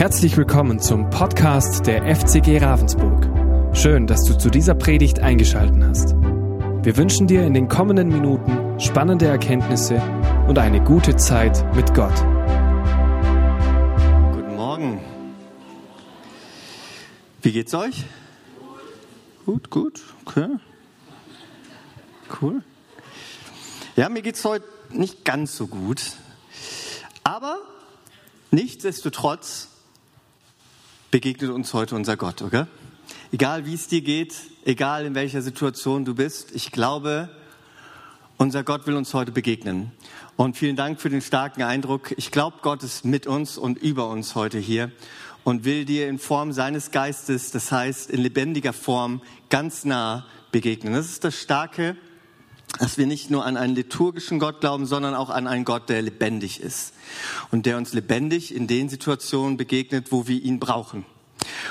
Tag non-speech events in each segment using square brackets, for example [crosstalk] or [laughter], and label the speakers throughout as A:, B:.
A: Herzlich willkommen zum Podcast der FCG Ravensburg. Schön, dass du zu dieser Predigt eingeschaltet hast. Wir wünschen dir in den kommenden Minuten spannende Erkenntnisse und eine gute Zeit mit Gott.
B: Guten Morgen. Wie geht's euch? Gut, gut, okay. Cool. Ja, mir geht's heute nicht ganz so gut. Aber nichtsdestotrotz begegnet uns heute unser Gott, okay? Egal wie es dir geht, egal in welcher Situation du bist, ich glaube, unser Gott will uns heute begegnen. Und vielen Dank für den starken Eindruck. Ich glaube, Gott ist mit uns und über uns heute hier und will dir in Form seines Geistes, das heißt in lebendiger Form, ganz nah begegnen. Das ist das Starke dass wir nicht nur an einen liturgischen Gott glauben, sondern auch an einen Gott, der lebendig ist und der uns lebendig in den Situationen begegnet, wo wir ihn brauchen.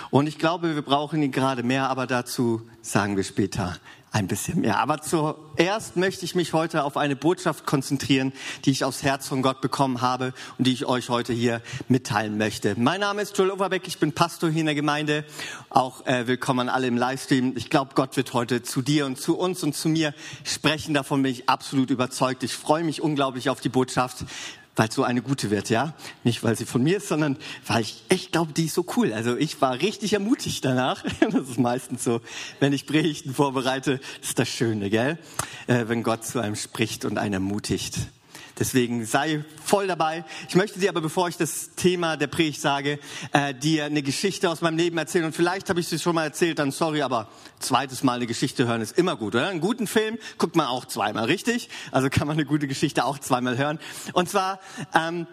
B: Und ich glaube, wir brauchen ihn gerade mehr, aber dazu sagen wir später ein bisschen mehr. Aber zuerst möchte ich mich heute auf eine Botschaft konzentrieren, die ich aufs Herz von Gott bekommen habe und die ich euch heute hier mitteilen möchte. Mein Name ist Joel Overbeck, ich bin Pastor hier in der Gemeinde. Auch äh, willkommen an alle im Livestream. Ich glaube, Gott wird heute zu dir und zu uns und zu mir sprechen. Davon bin ich absolut überzeugt. Ich freue mich unglaublich auf die Botschaft weil so eine gute wird, ja. Nicht, weil sie von mir ist, sondern weil ich echt glaube, die ist so cool. Also ich war richtig ermutigt danach. [laughs] Das ist meistens so, wenn ich Predigten vorbereite, ist das Schöne, gell? Äh, wenn Gott zu einem spricht und einen ermutigt. Deswegen sei voll dabei. Ich möchte dir aber, bevor ich das Thema der Predigt sage, äh, dir eine Geschichte aus meinem Leben erzählen. Und vielleicht habe ich sie schon mal erzählt, dann sorry, aber zweites Mal eine Geschichte hören ist immer gut, oder? Einen guten Film guckt man auch zweimal, richtig? Also kann man eine gute Geschichte auch zweimal hören. Und zwar... Ähm,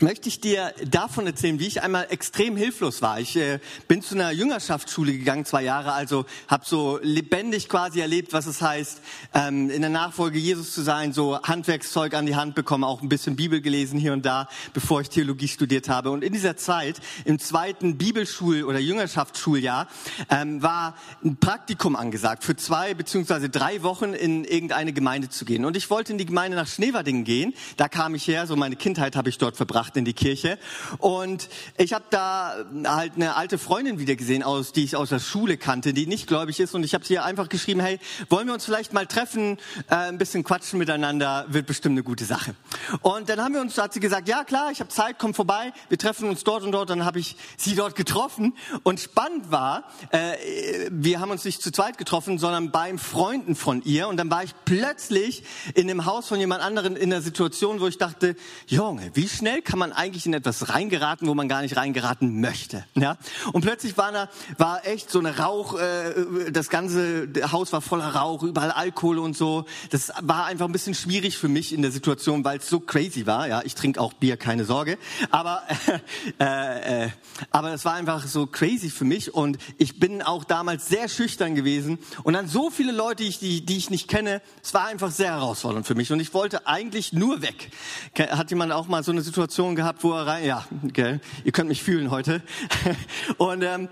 B: möchte ich dir davon erzählen, wie ich einmal extrem hilflos war. Ich äh, bin zu einer Jüngerschaftsschule gegangen, zwei Jahre, also habe so lebendig quasi erlebt, was es heißt, ähm, in der Nachfolge Jesus zu sein, so Handwerkszeug an die Hand bekommen, auch ein bisschen Bibel gelesen hier und da, bevor ich Theologie studiert habe. Und in dieser Zeit, im zweiten Bibelschul- oder Jüngerschaftsschuljahr, ähm, war ein Praktikum angesagt, für zwei beziehungsweise drei Wochen in irgendeine Gemeinde zu gehen. Und ich wollte in die Gemeinde nach Schneverdingen gehen, da kam ich her, so meine Kindheit habe ich dort verbracht gebracht in die Kirche. Und ich habe da halt eine alte Freundin wieder gesehen, aus, die ich aus der Schule kannte, die nicht gläubig ist. Und ich habe sie einfach geschrieben, hey, wollen wir uns vielleicht mal treffen, äh, ein bisschen quatschen miteinander, wird bestimmt eine gute Sache. Und dann haben wir uns, hat sie gesagt, ja klar, ich habe Zeit, komm vorbei, wir treffen uns dort und dort. Dann habe ich sie dort getroffen. Und spannend war, äh, wir haben uns nicht zu zweit getroffen, sondern beim Freunden von ihr. Und dann war ich plötzlich in dem Haus von jemand anderen in der Situation, wo ich dachte, Junge, wie schnell kann man eigentlich in etwas reingeraten, wo man gar nicht reingeraten möchte. Ja? Und plötzlich war, da, war echt so eine Rauch, äh, das ganze Haus war voller Rauch, überall Alkohol und so. Das war einfach ein bisschen schwierig für mich in der Situation, weil es so crazy war. Ja, ich trinke auch Bier, keine Sorge. Aber [laughs] äh, äh, aber das war einfach so crazy für mich und ich bin auch damals sehr schüchtern gewesen und dann so viele Leute, die ich, die, die ich nicht kenne. Es war einfach sehr herausfordernd für mich und ich wollte eigentlich nur weg. Hat jemand auch mal so eine Situation Situation gehabt, wo er rein, ja, gell, ihr könnt mich fühlen heute. [laughs] Und ähm,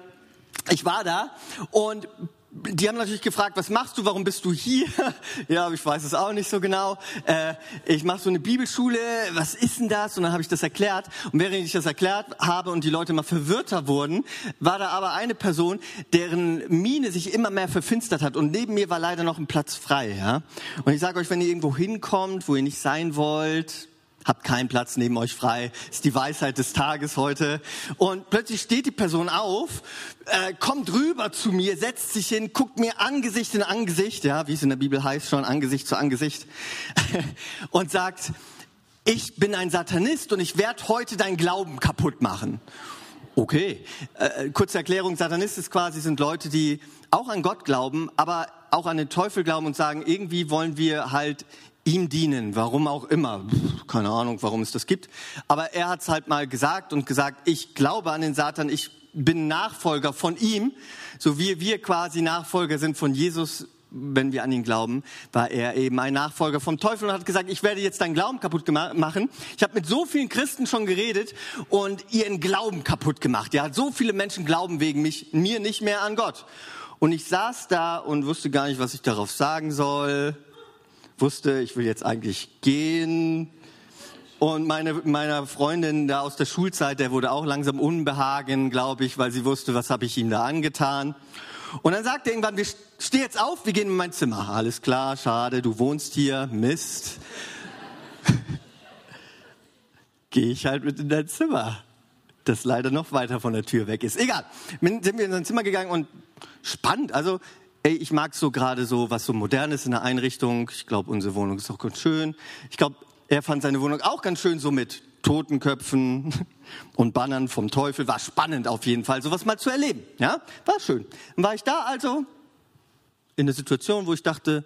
B: ich war da und die haben natürlich gefragt, was machst du, warum bist du hier? [laughs] ja, ich weiß es auch nicht so genau. Äh, ich mache so eine Bibelschule, was ist denn das? Und dann habe ich das erklärt. Und während ich das erklärt habe und die Leute mal verwirrter wurden, war da aber eine Person, deren Miene sich immer mehr verfinstert hat. Und neben mir war leider noch ein Platz frei. Ja? Und ich sage euch, wenn ihr irgendwo hinkommt, wo ihr nicht sein wollt, Habt keinen Platz neben euch frei. Ist die Weisheit des Tages heute. Und plötzlich steht die Person auf, äh, kommt rüber zu mir, setzt sich hin, guckt mir Angesicht in Angesicht, ja, wie es in der Bibel heißt, schon Angesicht zu Angesicht, [laughs] und sagt, ich bin ein Satanist und ich werde heute dein Glauben kaputt machen. Okay, äh, kurze Erklärung, Satanist ist quasi sind Leute, die auch an Gott glauben, aber auch an den Teufel glauben und sagen, irgendwie wollen wir halt ihm dienen, warum auch immer. Keine Ahnung, warum es das gibt. Aber er hat es halt mal gesagt und gesagt, ich glaube an den Satan, ich bin Nachfolger von ihm, so wie wir quasi Nachfolger sind von Jesus, wenn wir an ihn glauben, war er eben ein Nachfolger vom Teufel und hat gesagt, ich werde jetzt deinen Glauben kaputt machen. Ich habe mit so vielen Christen schon geredet und ihren Glauben kaputt gemacht. Ja, so viele Menschen glauben wegen mich, mir nicht mehr an Gott. Und ich saß da und wusste gar nicht, was ich darauf sagen soll wusste, ich will jetzt eigentlich gehen Und meine, meiner Freundin da aus der Schulzeit, der wurde auch langsam unbehagen, glaube ich, weil sie wusste, was habe ich ihm da angetan. Und dann sagt er irgendwann, wir steh jetzt auf, wir gehen in mein Zimmer. Alles klar, schade, du wohnst hier, Mist. [laughs] Gehe ich halt mit in dein Zimmer, das leider noch weiter von der Tür weg ist. Egal, sind wir in sein Zimmer gegangen und spannend. Also ey, ich mag so gerade so, was so modern ist in der Einrichtung. Ich glaube, unsere Wohnung ist auch ganz schön. Ich glaube, er fand seine Wohnung auch ganz schön so mit Totenköpfen [laughs] und Bannern vom Teufel. War spannend auf jeden Fall, sowas mal zu erleben. Ja, war schön. Dann war ich da also in der Situation, wo ich dachte,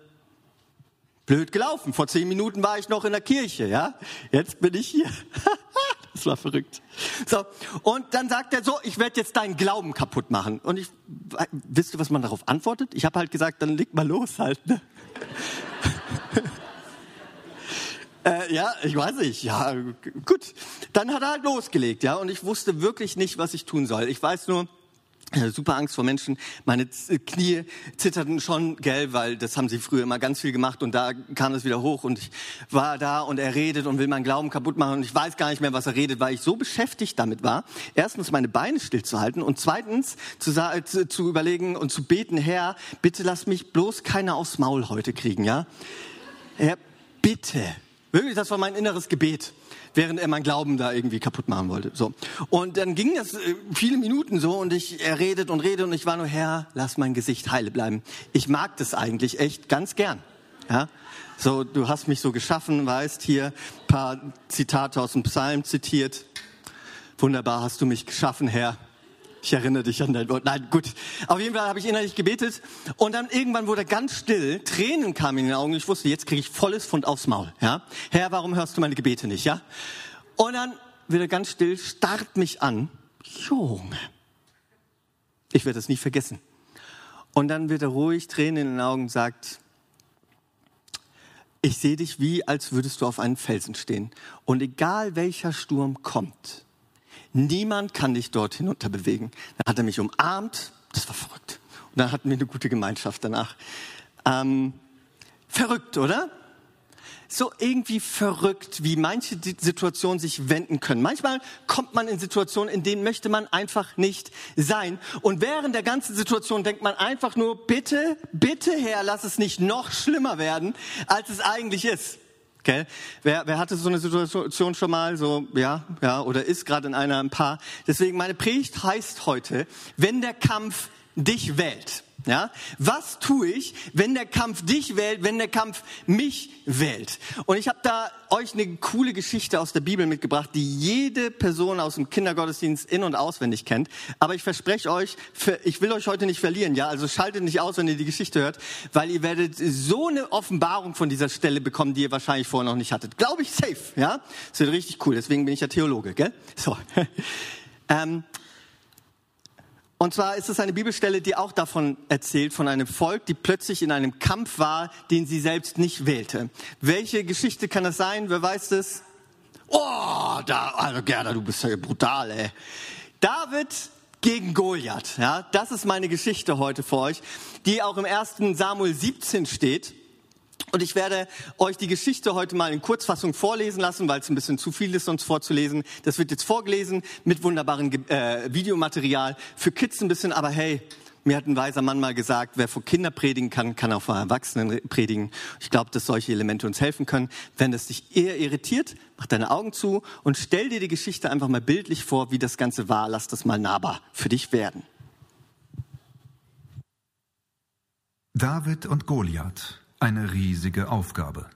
B: blöd gelaufen. Vor zehn Minuten war ich noch in der Kirche, ja. Jetzt bin ich hier. [laughs] das war verrückt. So. Und dann sagt er so, ich werde jetzt deinen Glauben kaputt machen. Und ich, wisst ihr, was man darauf antwortet? Ich habe halt gesagt, dann leg mal los halt, ne? [laughs] Äh, ja, ich weiß nicht. Ja, gut. Dann hat er halt losgelegt, ja. Und ich wusste wirklich nicht, was ich tun soll. Ich weiß nur, super Angst vor Menschen. Meine Knie zitterten schon, gell, weil das haben sie früher immer ganz viel gemacht und da kam es wieder hoch und ich war da und er redet und will meinen Glauben kaputt machen und ich weiß gar nicht mehr, was er redet, weil ich so beschäftigt damit war. Erstens meine Beine stillzuhalten und zweitens zu, zu, zu überlegen und zu beten, Herr, bitte lass mich bloß keiner aufs Maul heute kriegen, ja? Herr, bitte Wirklich, das war mein inneres Gebet, während er mein Glauben da irgendwie kaputt machen wollte. So. Und dann ging das äh, viele Minuten so und ich, er redet und redet und ich war nur, Herr, lass mein Gesicht heile bleiben. Ich mag das eigentlich echt ganz gern. Ja? So, du hast mich so geschaffen, weißt, hier paar Zitate aus dem Psalm zitiert. Wunderbar hast du mich geschaffen, Herr. Ich erinnere dich an dein Wort. Nein, gut. Auf jeden Fall habe ich innerlich gebetet und dann irgendwann wurde ganz still. Tränen kamen in den Augen. Ich wusste, jetzt kriege ich volles Fund aufs Maul. Ja, Herr, warum hörst du meine Gebete nicht? Ja. Und dann wird er ganz still, starrt mich an. Junge, ich werde das nie vergessen. Und dann wird er ruhig, Tränen in den Augen, sagt: Ich sehe dich wie, als würdest du auf einem Felsen stehen. Und egal welcher Sturm kommt, Niemand kann dich dort hinunter bewegen. Dann hat er mich umarmt. Das war verrückt. Und dann hatten wir eine gute Gemeinschaft danach. Ähm, verrückt, oder? So irgendwie verrückt, wie manche Situationen sich wenden können. Manchmal kommt man in Situationen, in denen möchte man einfach nicht sein. Und während der ganzen Situation denkt man einfach nur, bitte, bitte Herr, lass es nicht noch schlimmer werden, als es eigentlich ist. Gell? Wer, wer hatte so eine Situation schon mal, so, ja, ja, oder ist gerade in einer ein paar. Deswegen meine Predigt heißt heute, wenn der Kampf dich wählt. Ja? Was tue ich, wenn der Kampf dich wählt, wenn der Kampf mich wählt? Und ich habe da euch eine coole Geschichte aus der Bibel mitgebracht, die jede Person aus dem Kindergottesdienst in- und auswendig kennt. Aber ich verspreche euch, ich will euch heute nicht verlieren. Ja, also schaltet nicht aus, wenn ihr die Geschichte hört, weil ihr werdet so eine Offenbarung von dieser Stelle bekommen, die ihr wahrscheinlich vorher noch nicht hattet. Glaube ich safe. Ja, das wird richtig cool. Deswegen bin ich ja Theologe, gell? So. [laughs] ähm, und zwar ist es eine Bibelstelle, die auch davon erzählt, von einem Volk, die plötzlich in einem Kampf war, den sie selbst nicht wählte. Welche Geschichte kann das sein? Wer weiß das? Oh, da, also Gerda, du bist ja brutal, ey. David gegen Goliath, ja, das ist meine Geschichte heute für euch, die auch im ersten Samuel 17 steht. Und ich werde euch die Geschichte heute mal in Kurzfassung vorlesen lassen, weil es ein bisschen zu viel ist, sonst vorzulesen. Das wird jetzt vorgelesen mit wunderbarem äh, Videomaterial. Für Kids ein bisschen, aber hey, mir hat ein weiser Mann mal gesagt, wer vor Kinder predigen kann, kann auch vor Erwachsenen predigen. Ich glaube, dass solche Elemente uns helfen können. Wenn das dich eher irritiert, mach deine Augen zu und stell dir die Geschichte einfach mal bildlich vor, wie das Ganze war. Lass das mal nahbar für dich werden.
C: David und Goliath eine riesige Aufgabe.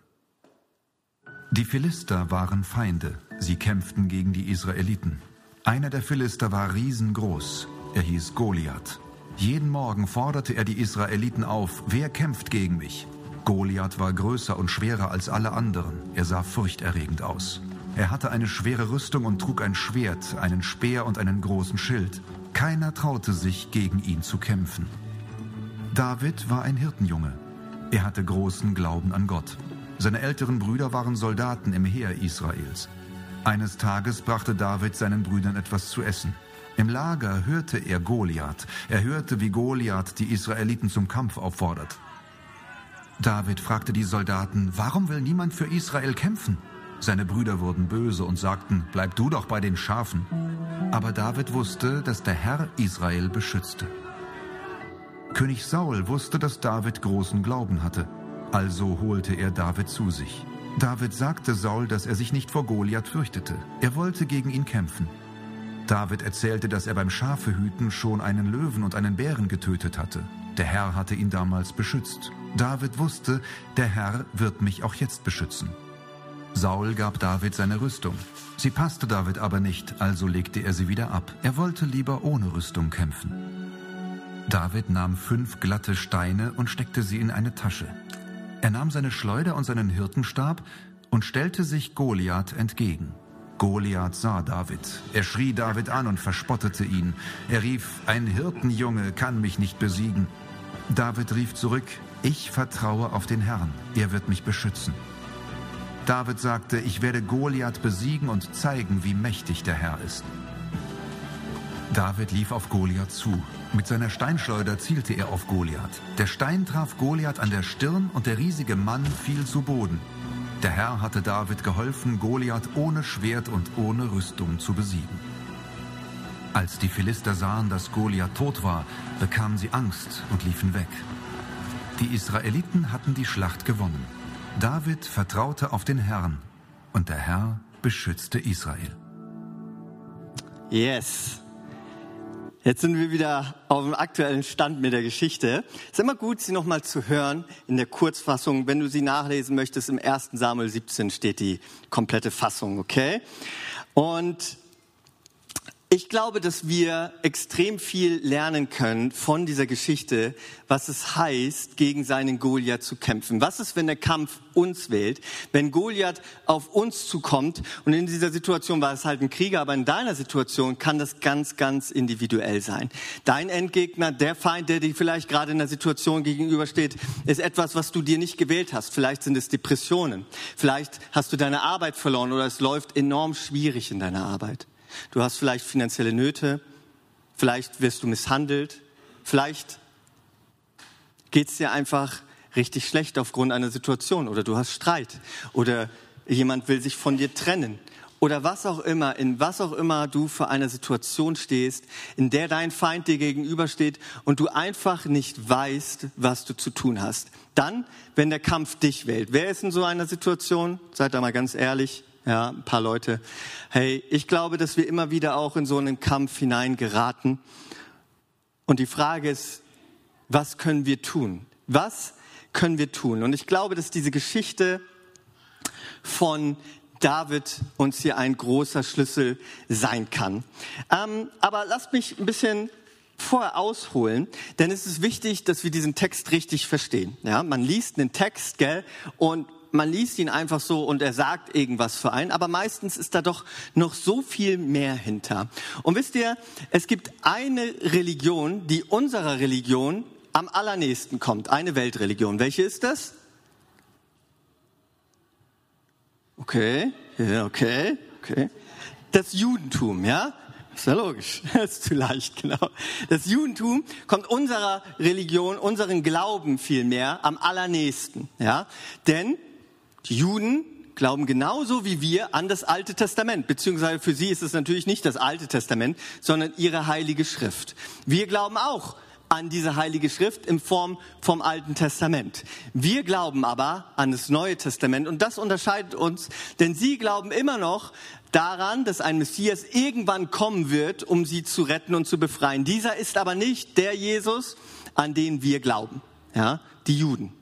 C: Die Philister waren Feinde, sie kämpften gegen die Israeliten. Einer der Philister war riesengroß, er hieß Goliath. Jeden Morgen forderte er die Israeliten auf, wer kämpft gegen mich? Goliath war größer und schwerer als alle anderen, er sah furchterregend aus. Er hatte eine schwere Rüstung und trug ein Schwert, einen Speer und einen großen Schild. Keiner traute sich, gegen ihn zu kämpfen. David war ein Hirtenjunge. Er hatte großen Glauben an Gott. Seine älteren Brüder waren Soldaten im Heer Israels. Eines Tages brachte David seinen Brüdern etwas zu essen. Im Lager hörte er Goliath. Er hörte, wie Goliath die Israeliten zum Kampf auffordert. David fragte die Soldaten, warum will niemand für Israel kämpfen? Seine Brüder wurden böse und sagten, bleib du doch bei den Schafen. Aber David wusste, dass der Herr Israel beschützte. König Saul wusste, dass David großen Glauben hatte. Also holte er David zu sich. David sagte Saul, dass er sich nicht vor Goliath fürchtete. Er wollte gegen ihn kämpfen. David erzählte, dass er beim Schafehüten schon einen Löwen und einen Bären getötet hatte. Der Herr hatte ihn damals beschützt. David wusste, der Herr wird mich auch jetzt beschützen. Saul gab David seine Rüstung. Sie passte David aber nicht, also legte er sie wieder ab. Er wollte lieber ohne Rüstung kämpfen. David nahm fünf glatte Steine und steckte sie in eine Tasche. Er nahm seine Schleuder und seinen Hirtenstab und stellte sich Goliath entgegen. Goliath sah David. Er schrie David an und verspottete ihn. Er rief, ein Hirtenjunge kann mich nicht besiegen. David rief zurück, ich vertraue auf den Herrn, er wird mich beschützen. David sagte, ich werde Goliath besiegen und zeigen, wie mächtig der Herr ist. David lief auf Goliath zu. Mit seiner Steinschleuder zielte er auf Goliath. Der Stein traf Goliath an der Stirn und der riesige Mann fiel zu Boden. Der Herr hatte David geholfen, Goliath ohne Schwert und ohne Rüstung zu besiegen. Als die Philister sahen, dass Goliath tot war, bekamen sie Angst und liefen weg. Die Israeliten hatten die Schlacht gewonnen. David vertraute auf den Herrn und der Herr beschützte Israel.
B: Yes. Jetzt sind wir wieder auf dem aktuellen Stand mit der Geschichte. Es ist immer gut, sie nochmal zu hören in der Kurzfassung. Wenn du sie nachlesen möchtest, im 1. Samuel 17 steht die komplette Fassung, okay? Und ich glaube, dass wir extrem viel lernen können von dieser Geschichte, was es heißt, gegen seinen Goliath zu kämpfen. Was ist, wenn der Kampf uns wählt? Wenn Goliath auf uns zukommt und in dieser Situation war es halt ein Krieger, aber in deiner Situation kann das ganz, ganz individuell sein. Dein Endgegner, der Feind, der dir vielleicht gerade in der Situation gegenübersteht, ist etwas, was du dir nicht gewählt hast. Vielleicht sind es Depressionen. Vielleicht hast du deine Arbeit verloren oder es läuft enorm schwierig in deiner Arbeit. Du hast vielleicht finanzielle Nöte, vielleicht wirst du misshandelt, vielleicht geht es dir einfach richtig schlecht aufgrund einer Situation oder du hast Streit oder jemand will sich von dir trennen oder was auch immer, in was auch immer du für eine Situation stehst, in der dein Feind dir gegenübersteht und du einfach nicht weißt, was du zu tun hast. Dann, wenn der Kampf dich wählt. Wer ist in so einer Situation? Seid da mal ganz ehrlich ja, ein paar Leute. Hey, ich glaube, dass wir immer wieder auch in so einen Kampf hineingeraten. Und die Frage ist, was können wir tun? Was können wir tun? Und ich glaube, dass diese Geschichte von David uns hier ein großer Schlüssel sein kann. Ähm, aber lasst mich ein bisschen vorher ausholen, denn es ist wichtig, dass wir diesen Text richtig verstehen. Ja, man liest einen Text, gell, und man liest ihn einfach so und er sagt irgendwas für einen, aber meistens ist da doch noch so viel mehr hinter. Und wisst ihr, es gibt eine Religion, die unserer Religion am allernächsten kommt, eine Weltreligion. Welche ist das? Okay, okay, okay. Das Judentum, ja? Ist ja logisch. [laughs] Ist zu leicht, genau. Das Judentum kommt unserer Religion, unseren Glauben vielmehr am allernächsten, ja? Denn die Juden glauben genauso wie wir an das Alte Testament, beziehungsweise für sie ist es natürlich nicht das Alte Testament, sondern ihre heilige Schrift. Wir glauben auch an diese heilige Schrift in Form vom Alten Testament. Wir glauben aber an das Neue Testament und das unterscheidet uns, denn sie glauben immer noch daran, dass ein Messias irgendwann kommen wird, um sie zu retten und zu befreien. Dieser ist aber nicht der Jesus, an den wir glauben. Ja, die Juden.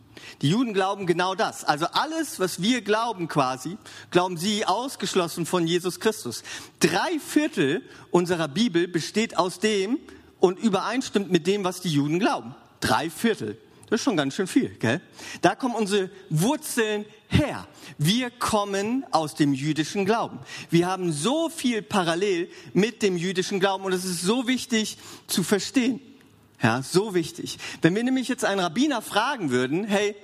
B: Die Juden glauben genau das. Also alles, was wir glauben quasi, glauben sie ausgeschlossen von Jesus Christus. Drei Viertel unserer Bibel besteht aus dem und übereinstimmt mit dem, was die Juden glauben. Drei Viertel. Das ist schon ganz schön viel, gell? Da kommen unsere Wurzeln her. Wir kommen aus dem jüdischen Glauben. Wir haben so viel parallel mit dem jüdischen Glauben und es ist so wichtig zu verstehen. Ja, so wichtig. Wenn wir nämlich jetzt einen Rabbiner fragen würden, hey,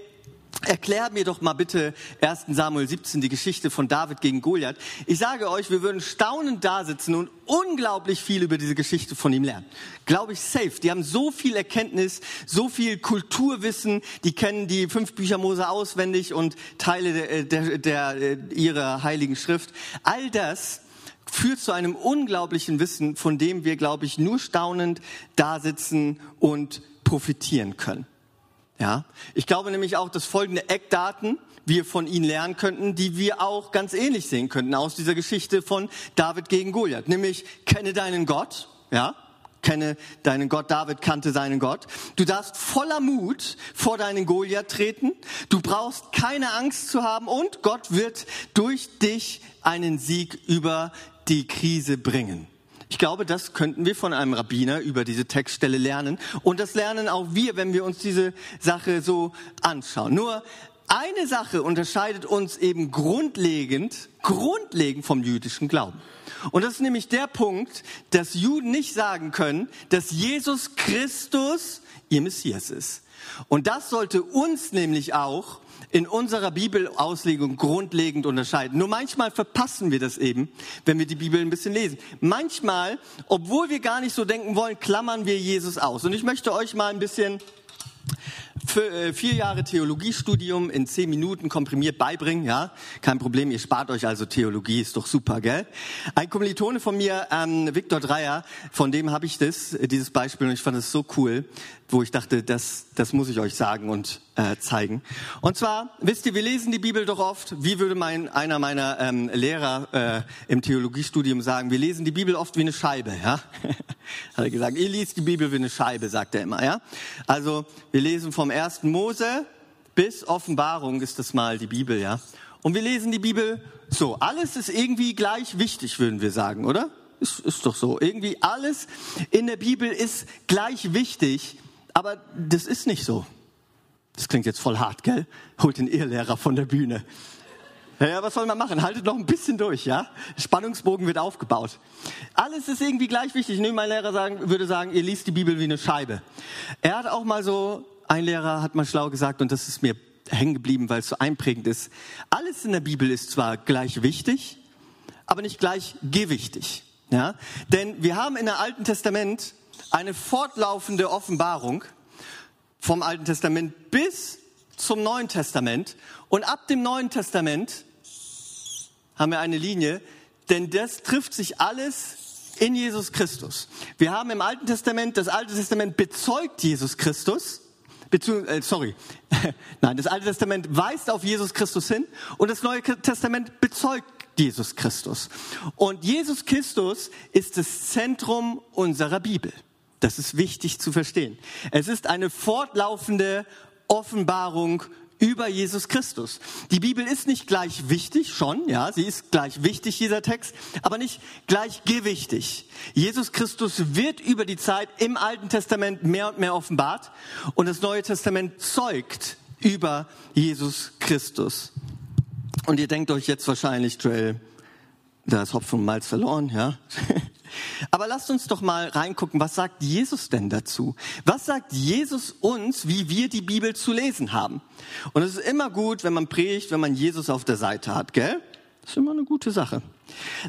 B: Erklär mir doch mal bitte 1. Samuel 17 die Geschichte von David gegen Goliath. Ich sage euch, wir würden staunend da sitzen und unglaublich viel über diese Geschichte von ihm lernen. Glaube ich safe. Die haben so viel Erkenntnis, so viel Kulturwissen, die kennen die fünf Bücher Mose auswendig und Teile der, der, der, ihrer heiligen Schrift. All das führt zu einem unglaublichen Wissen, von dem wir, glaube ich, nur staunend da sitzen und profitieren können. Ja, ich glaube nämlich auch, dass folgende Eckdaten wir von ihnen lernen könnten, die wir auch ganz ähnlich sehen könnten aus dieser Geschichte von David gegen Goliath. Nämlich, kenne deinen Gott, ja, kenne deinen Gott, David kannte seinen Gott. Du darfst voller Mut vor deinen Goliath treten. Du brauchst keine Angst zu haben und Gott wird durch dich einen Sieg über die Krise bringen. Ich glaube, das könnten wir von einem Rabbiner über diese Textstelle lernen. Und das lernen auch wir, wenn wir uns diese Sache so anschauen. Nur eine Sache unterscheidet uns eben grundlegend, grundlegend vom jüdischen Glauben. Und das ist nämlich der Punkt, dass Juden nicht sagen können, dass Jesus Christus ihr Messias ist. Und das sollte uns nämlich auch in unserer Bibelauslegung grundlegend unterscheiden. Nur manchmal verpassen wir das eben, wenn wir die Bibel ein bisschen lesen. Manchmal, obwohl wir gar nicht so denken wollen, klammern wir Jesus aus. Und ich möchte euch mal ein bisschen vier Jahre Theologiestudium in zehn Minuten komprimiert beibringen, ja, kein Problem, ihr spart euch also Theologie, ist doch super, gell? Ein Kommilitone von mir, ähm, Viktor Dreier, von dem habe ich das, dieses Beispiel und ich fand es so cool wo ich dachte, das, das muss ich euch sagen und äh, zeigen. Und zwar, wisst ihr, wir lesen die Bibel doch oft, wie würde mein, einer meiner ähm, Lehrer äh, im Theologiestudium sagen, wir lesen die Bibel oft wie eine Scheibe. Ja? [laughs] Hat er gesagt, ihr liest die Bibel wie eine Scheibe, sagt er immer. Ja? Also wir lesen vom ersten Mose bis Offenbarung ist das mal die Bibel. ja. Und wir lesen die Bibel so, alles ist irgendwie gleich wichtig, würden wir sagen, oder? Ist, ist doch so. Irgendwie alles in der Bibel ist gleich wichtig. Aber das ist nicht so. Das klingt jetzt voll hart, gell? Holt den Irrlehrer von der Bühne. Ja, was soll man machen? Haltet noch ein bisschen durch, ja? Spannungsbogen wird aufgebaut. Alles ist irgendwie gleich wichtig. Nur mein Lehrer sagen, würde sagen, ihr liest die Bibel wie eine Scheibe. Er hat auch mal so, ein Lehrer hat mal schlau gesagt, und das ist mir hängen geblieben, weil es so einprägend ist. Alles in der Bibel ist zwar gleich wichtig, aber nicht gleich gewichtig. Ja? Denn wir haben in der Alten Testament eine fortlaufende Offenbarung vom Alten Testament bis zum Neuen Testament. Und ab dem Neuen Testament haben wir eine Linie, denn das trifft sich alles in Jesus Christus. Wir haben im Alten Testament, das Alte Testament bezeugt Jesus Christus, beziehungsweise, äh, sorry, [laughs] nein, das Alte Testament weist auf Jesus Christus hin und das Neue Testament bezeugt Jesus Christus. Und Jesus Christus ist das Zentrum unserer Bibel. Das ist wichtig zu verstehen. Es ist eine fortlaufende Offenbarung über Jesus Christus. Die Bibel ist nicht gleich wichtig, schon, ja, sie ist gleich wichtig, dieser Text, aber nicht gleich gewichtig. Jesus Christus wird über die Zeit im Alten Testament mehr und mehr offenbart und das Neue Testament zeugt über Jesus Christus. Und ihr denkt euch jetzt wahrscheinlich, Joel, da ist Hopfen und Malz verloren, ja. [laughs] Aber lasst uns doch mal reingucken, was sagt Jesus denn dazu? Was sagt Jesus uns, wie wir die Bibel zu lesen haben? Und es ist immer gut, wenn man predigt, wenn man Jesus auf der Seite hat, gell? Das ist immer eine gute Sache.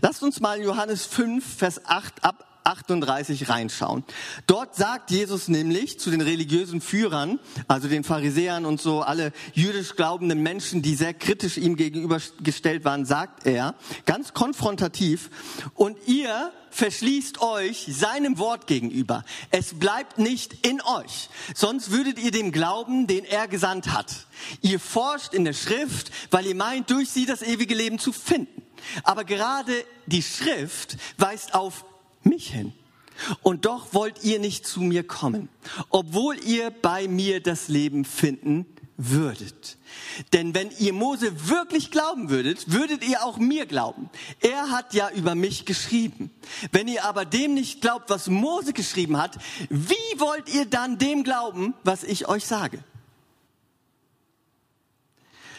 B: Lasst uns mal Johannes 5, Vers 8 ab 38 reinschauen. Dort sagt Jesus nämlich zu den religiösen Führern, also den Pharisäern und so, alle jüdisch glaubenden Menschen, die sehr kritisch ihm gegenübergestellt waren, sagt er, ganz konfrontativ, und ihr verschließt euch seinem Wort gegenüber. Es bleibt nicht in euch. Sonst würdet ihr dem glauben, den er gesandt hat. Ihr forscht in der Schrift, weil ihr meint, durch sie das ewige Leben zu finden. Aber gerade die Schrift weist auf mich hin. Und doch wollt ihr nicht zu mir kommen, obwohl ihr bei mir das Leben finden würdet. Denn wenn ihr Mose wirklich glauben würdet, würdet ihr auch mir glauben. Er hat ja über mich geschrieben. Wenn ihr aber dem nicht glaubt, was Mose geschrieben hat, wie wollt ihr dann dem glauben, was ich euch sage?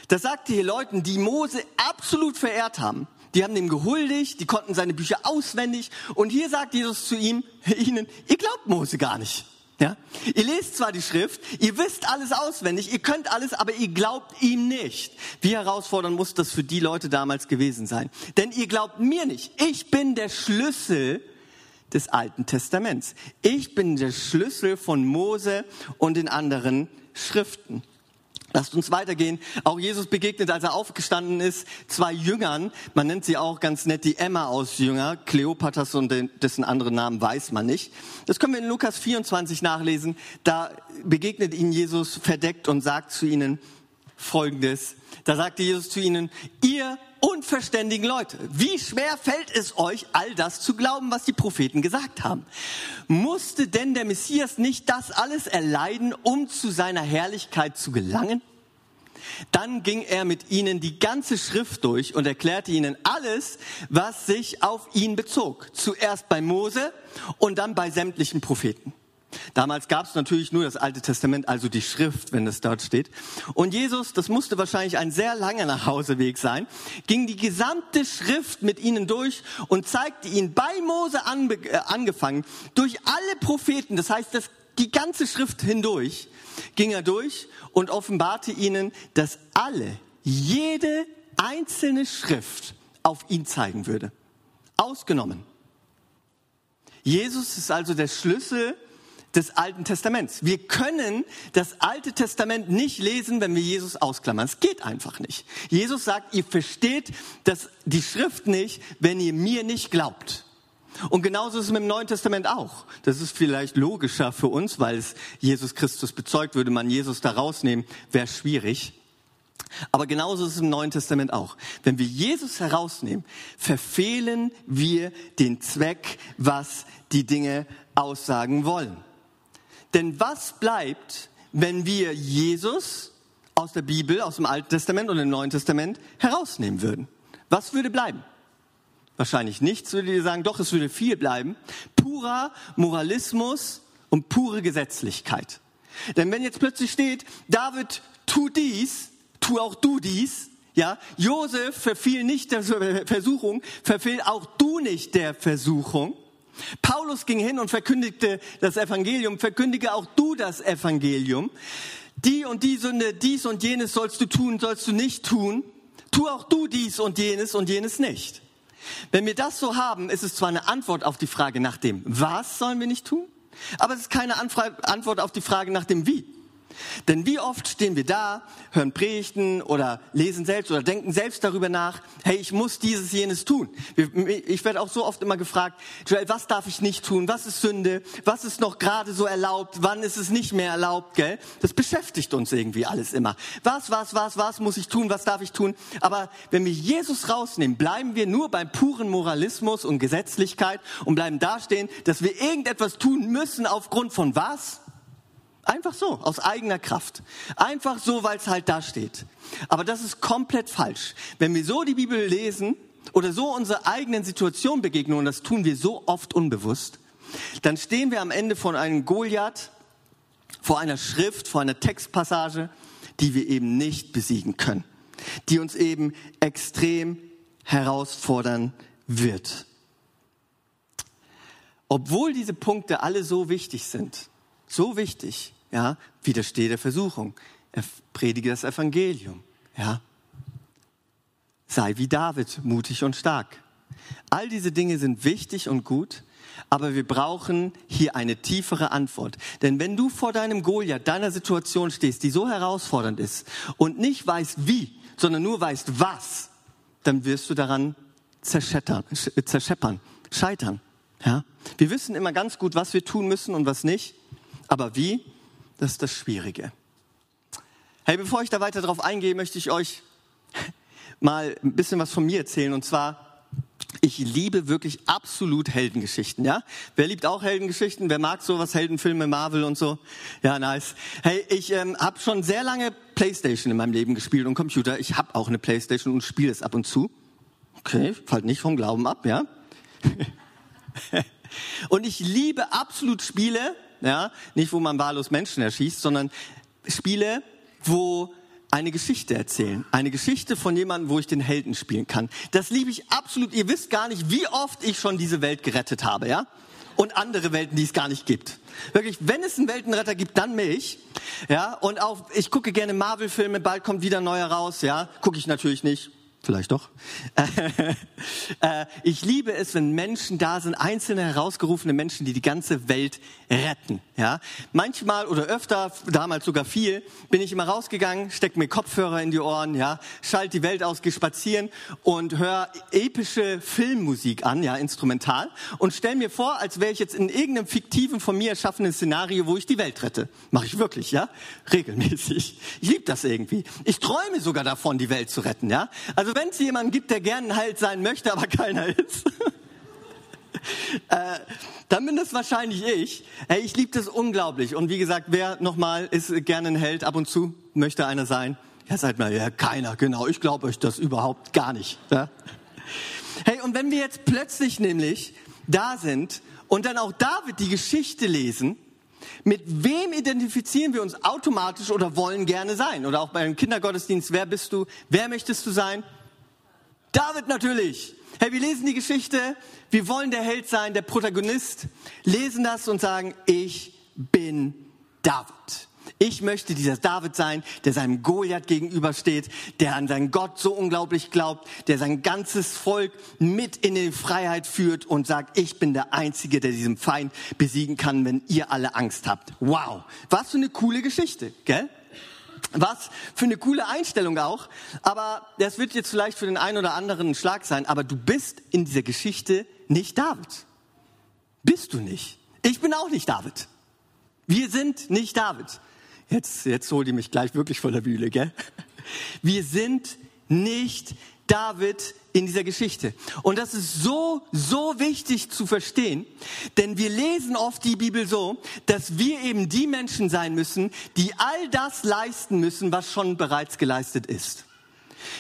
B: Das sagte hier Leuten, die Mose absolut verehrt haben die haben dem gehuldigt, die konnten seine Bücher auswendig. Und hier sagt Jesus zu ihm, ihnen, ihr glaubt Mose gar nicht. Ja? Ihr lest zwar die Schrift, ihr wisst alles auswendig, ihr könnt alles, aber ihr glaubt ihm nicht. Wie herausfordernd muss das für die Leute damals gewesen sein? Denn ihr glaubt mir nicht. Ich bin der Schlüssel des Alten Testaments. Ich bin der Schlüssel von Mose und den anderen Schriften. Lasst uns weitergehen. Auch Jesus begegnet, als er aufgestanden ist, zwei Jüngern. Man nennt sie auch ganz nett die Emma aus Jünger. Kleopatras und dessen anderen Namen weiß man nicht. Das können wir in Lukas 24 nachlesen. Da begegnet ihnen Jesus verdeckt und sagt zu ihnen Folgendes. Da sagte Jesus zu ihnen, ihr unverständigen Leute, wie schwer fällt es euch, all das zu glauben, was die Propheten gesagt haben? Musste denn der Messias nicht das alles erleiden, um zu seiner Herrlichkeit zu gelangen? Dann ging er mit ihnen die ganze Schrift durch und erklärte ihnen alles, was sich auf ihn bezog. Zuerst bei Mose und dann bei sämtlichen Propheten. Damals gab es natürlich nur das Alte Testament, also die Schrift, wenn es dort steht. Und Jesus, das musste wahrscheinlich ein sehr langer Nachhauseweg sein, ging die gesamte Schrift mit ihnen durch und zeigte ihnen bei Mose ange äh, angefangen, durch alle Propheten, das heißt das, die ganze Schrift hindurch, ging er durch und offenbarte ihnen, dass alle, jede einzelne Schrift auf ihn zeigen würde. Ausgenommen. Jesus ist also der Schlüssel des Alten Testaments. Wir können das Alte Testament nicht lesen, wenn wir Jesus ausklammern. Es geht einfach nicht. Jesus sagt, ihr versteht das, die Schrift nicht, wenn ihr mir nicht glaubt. Und genauso ist es mit dem Neuen Testament auch. Das ist vielleicht logischer für uns, weil es Jesus Christus bezeugt, würde man Jesus da rausnehmen, wäre schwierig. Aber genauso ist es im Neuen Testament auch. Wenn wir Jesus herausnehmen, verfehlen wir den Zweck, was die Dinge aussagen wollen. Denn was bleibt, wenn wir Jesus aus der Bibel, aus dem Alten Testament und dem Neuen Testament herausnehmen würden? Was würde bleiben? Wahrscheinlich nichts, würde ihr sagen, doch, es würde viel bleiben. Purer Moralismus und pure Gesetzlichkeit. Denn wenn jetzt plötzlich steht, David, tu dies, tu auch du dies, ja, Josef verfiel nicht der Versuchung, verfiel auch du nicht der Versuchung, Paulus ging hin und verkündigte das Evangelium, verkündige auch du das Evangelium. Die und die Sünde, dies und jenes sollst du tun, sollst du nicht tun. Tu auch du dies und jenes und jenes nicht. Wenn wir das so haben, ist es zwar eine Antwort auf die Frage nach dem Was sollen wir nicht tun, aber es ist keine Antwort auf die Frage nach dem Wie. Denn wie oft stehen wir da, hören Predigten oder lesen selbst oder denken selbst darüber nach, hey, ich muss dieses, jenes tun. Ich werde auch so oft immer gefragt, Joel, was darf ich nicht tun? Was ist Sünde? Was ist noch gerade so erlaubt? Wann ist es nicht mehr erlaubt? Gell? Das beschäftigt uns irgendwie alles immer. Was, was, was, was muss ich tun? Was darf ich tun? Aber wenn wir Jesus rausnehmen, bleiben wir nur beim puren Moralismus und Gesetzlichkeit und bleiben dastehen, dass wir irgendetwas tun müssen aufgrund von was? Einfach so, aus eigener Kraft. Einfach so, weil es halt da steht. Aber das ist komplett falsch. Wenn wir so die Bibel lesen oder so unserer eigenen Situation begegnen, und das tun wir so oft unbewusst, dann stehen wir am Ende von einem Goliath, vor einer Schrift, vor einer Textpassage, die wir eben nicht besiegen können, die uns eben extrem herausfordern wird. Obwohl diese Punkte alle so wichtig sind, so wichtig, ja, widerstehe der Versuchung. Er predige das Evangelium, ja. Sei wie David, mutig und stark. All diese Dinge sind wichtig und gut, aber wir brauchen hier eine tiefere Antwort. Denn wenn du vor deinem Goliath, deiner Situation stehst, die so herausfordernd ist und nicht weißt wie, sondern nur weißt was, dann wirst du daran zerscheppern, zerscheppern scheitern. Ja? Wir wissen immer ganz gut, was wir tun müssen und was nicht, aber wie, das ist das Schwierige. Hey, bevor ich da weiter drauf eingehe, möchte ich euch mal ein bisschen was von mir erzählen. Und zwar, ich liebe wirklich absolut Heldengeschichten, ja? Wer liebt auch Heldengeschichten? Wer mag sowas, Heldenfilme, Marvel und so? Ja, nice. Hey, ich ähm, habe schon sehr lange Playstation in meinem Leben gespielt und Computer. Ich habe auch eine Playstation und spiele es ab und zu. Okay, fällt nicht vom Glauben ab, ja? [laughs] und ich liebe absolut Spiele, ja, nicht wo man wahllos Menschen erschießt, sondern Spiele, wo eine Geschichte erzählen. Eine Geschichte von jemandem, wo ich den Helden spielen kann. Das liebe ich absolut. Ihr wisst gar nicht, wie oft ich schon diese Welt gerettet habe, ja? Und andere Welten, die es gar nicht gibt. Wirklich, wenn es einen Weltenretter gibt, dann mich. Ja, und auch, ich gucke gerne Marvel-Filme, bald kommt wieder neuer raus, ja? Gucke ich natürlich nicht. Vielleicht doch. [laughs] Äh, ich liebe es, wenn Menschen da sind, einzelne herausgerufene Menschen, die die ganze Welt retten. Ja, manchmal oder öfter, damals sogar viel, bin ich immer rausgegangen, steck mir Kopfhörer in die Ohren, ja, schalt die Welt aus, geh spazieren und hör epische Filmmusik an, ja, instrumental und stell mir vor, als wäre ich jetzt in irgendeinem fiktiven von mir erschaffenen Szenario, wo ich die Welt rette. Mache ich wirklich, ja, regelmäßig. Ich liebe das irgendwie. Ich träume sogar davon, die Welt zu retten, ja. Also wenn es jemanden gibt, der gern ein Halt sein möchte, aber keiner ist, [laughs] äh, dann bin das wahrscheinlich ich. Hey, ich liebe das unglaublich. Und wie gesagt, wer nochmal ist gerne ein Held ab und zu, möchte einer sein? Ja, seid mal, ja, keiner, genau. Ich glaube euch das überhaupt gar nicht. Ja? Hey, und wenn wir jetzt plötzlich nämlich da sind und dann auch David die Geschichte lesen, mit wem identifizieren wir uns automatisch oder wollen gerne sein? Oder auch beim Kindergottesdienst, wer bist du? Wer möchtest du sein? David natürlich. Hey, wir lesen die Geschichte, wir wollen der Held sein, der Protagonist, lesen das und sagen, ich bin David. Ich möchte dieser David sein, der seinem Goliath gegenübersteht, der an seinen Gott so unglaublich glaubt, der sein ganzes Volk mit in die Freiheit führt und sagt, ich bin der Einzige, der diesen Feind besiegen kann, wenn ihr alle Angst habt. Wow, was für eine coole Geschichte, gell? Was für eine coole Einstellung auch. Aber das wird jetzt vielleicht für den einen oder anderen ein Schlag sein. Aber du bist in dieser Geschichte nicht David. Bist du nicht. Ich bin auch nicht David. Wir sind nicht David. Jetzt, jetzt holt ihr mich gleich wirklich vor der Bühne, gell? Wir sind nicht David in dieser Geschichte. Und das ist so, so wichtig zu verstehen, denn wir lesen oft die Bibel so, dass wir eben die Menschen sein müssen, die all das leisten müssen, was schon bereits geleistet ist.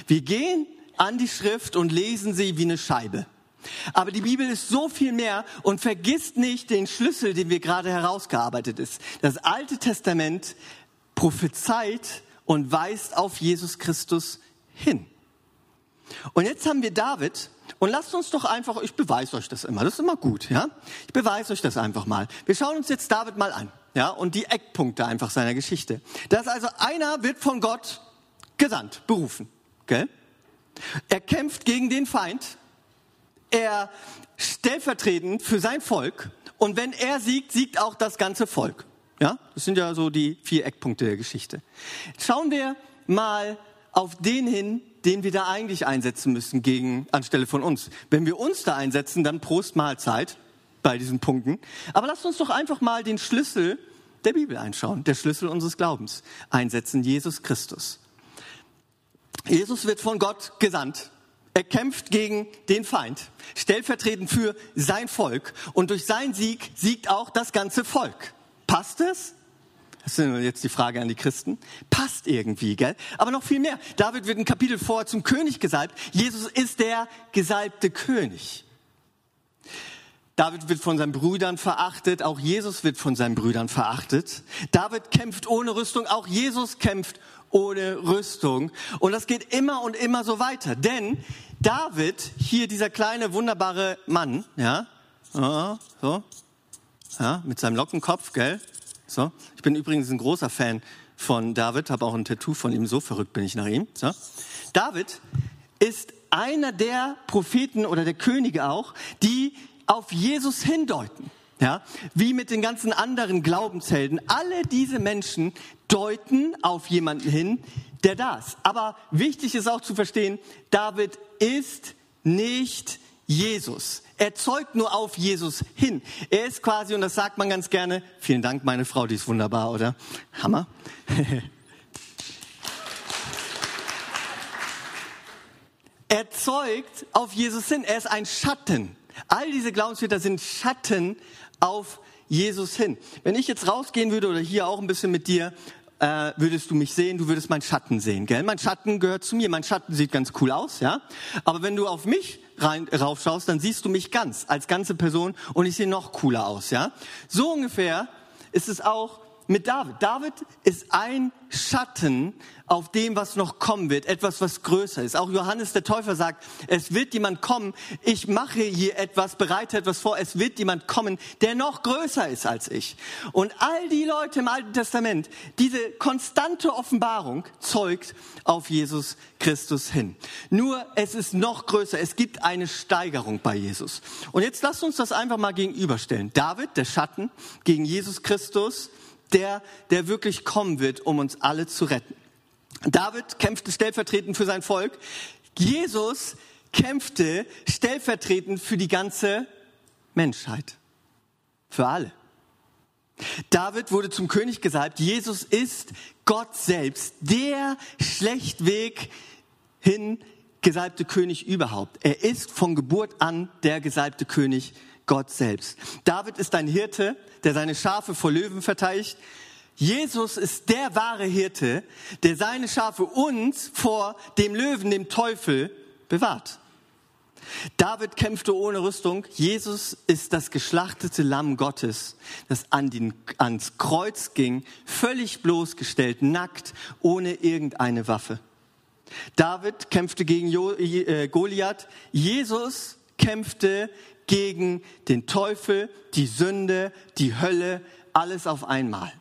B: Wir gehen an die Schrift und lesen sie wie eine Scheibe. Aber die Bibel ist so viel mehr und vergisst nicht den Schlüssel, den wir gerade herausgearbeitet ist. Das Alte Testament prophezeit und weist auf Jesus Christus hin. Und jetzt haben wir David und lasst uns doch einfach, ich beweise euch das immer, das ist immer gut, ja? Ich beweise euch das einfach mal. Wir schauen uns jetzt David mal an, ja? Und die Eckpunkte einfach seiner Geschichte. Das also einer wird von Gott gesandt, berufen, gell? Er kämpft gegen den Feind. Er stellvertretend für sein Volk. Und wenn er siegt, siegt auch das ganze Volk. Ja? Das sind ja so die vier Eckpunkte der Geschichte. Schauen wir mal auf den hin, den wir da eigentlich einsetzen müssen gegen, anstelle von uns. Wenn wir uns da einsetzen, dann Prost Mahlzeit bei diesen Punkten. Aber lasst uns doch einfach mal den Schlüssel der Bibel einschauen, der Schlüssel unseres Glaubens einsetzen, Jesus Christus. Jesus wird von Gott gesandt. Er kämpft gegen den Feind, stellvertretend für sein Volk. Und durch seinen Sieg siegt auch das ganze Volk. Passt es? Das ist jetzt die Frage an die Christen. Passt irgendwie, gell? Aber noch viel mehr. David wird ein Kapitel vorher zum König gesalbt. Jesus ist der gesalbte König. David wird von seinen Brüdern verachtet, auch Jesus wird von seinen Brüdern verachtet. David kämpft ohne Rüstung, auch Jesus kämpft ohne Rüstung. Und das geht immer und immer so weiter. Denn David, hier dieser kleine, wunderbare Mann, ja, so, ja, mit seinem Lockenkopf, gell, so. Ich bin übrigens ein großer Fan von David, habe auch ein Tattoo von ihm, so verrückt bin ich nach ihm. So. David ist einer der Propheten oder der Könige auch, die auf Jesus hindeuten. Ja, wie mit den ganzen anderen Glaubenshelden. Alle diese Menschen deuten auf jemanden hin, der da ist. Aber wichtig ist auch zu verstehen, David ist nicht Jesus. Er zeugt nur auf Jesus hin. Er ist quasi, und das sagt man ganz gerne, vielen Dank, meine Frau, die ist wunderbar, oder? Hammer. [laughs] er zeugt auf Jesus hin. Er ist ein Schatten. All diese Glaubensväter sind Schatten auf Jesus hin. Wenn ich jetzt rausgehen würde oder hier auch ein bisschen mit dir äh, würdest du mich sehen, du würdest meinen Schatten sehen, gell? Mein Schatten gehört zu mir, mein Schatten sieht ganz cool aus, ja? Aber wenn du auf mich rein, raufschaust, dann siehst du mich ganz, als ganze Person und ich sehe noch cooler aus, ja? So ungefähr ist es auch mit David. David ist ein Schatten auf dem, was noch kommen wird, etwas, was größer ist. Auch Johannes der Täufer sagt, es wird jemand kommen, ich mache hier etwas, bereite etwas vor, es wird jemand kommen, der noch größer ist als ich. Und all die Leute im Alten Testament, diese konstante Offenbarung zeugt auf Jesus Christus hin. Nur es ist noch größer, es gibt eine Steigerung bei Jesus. Und jetzt lasst uns das einfach mal gegenüberstellen. David, der Schatten, gegen Jesus Christus, der, der wirklich kommen wird, um uns alle zu retten. David kämpfte stellvertretend für sein Volk. Jesus kämpfte stellvertretend für die ganze Menschheit. Für alle. David wurde zum König gesalbt. Jesus ist Gott selbst, der schlechtweg hin gesalbte König überhaupt. Er ist von Geburt an der gesalbte König Gott selbst. David ist ein Hirte, der seine Schafe vor Löwen verteidigt. Jesus ist der wahre Hirte, der seine Schafe uns vor dem Löwen, dem Teufel, bewahrt. David kämpfte ohne Rüstung. Jesus ist das geschlachtete Lamm Gottes, das an den, ans Kreuz ging, völlig bloßgestellt, nackt, ohne irgendeine Waffe. David kämpfte gegen äh, Goliath. Jesus kämpfte gegen den Teufel, die Sünde, die Hölle, alles auf einmal.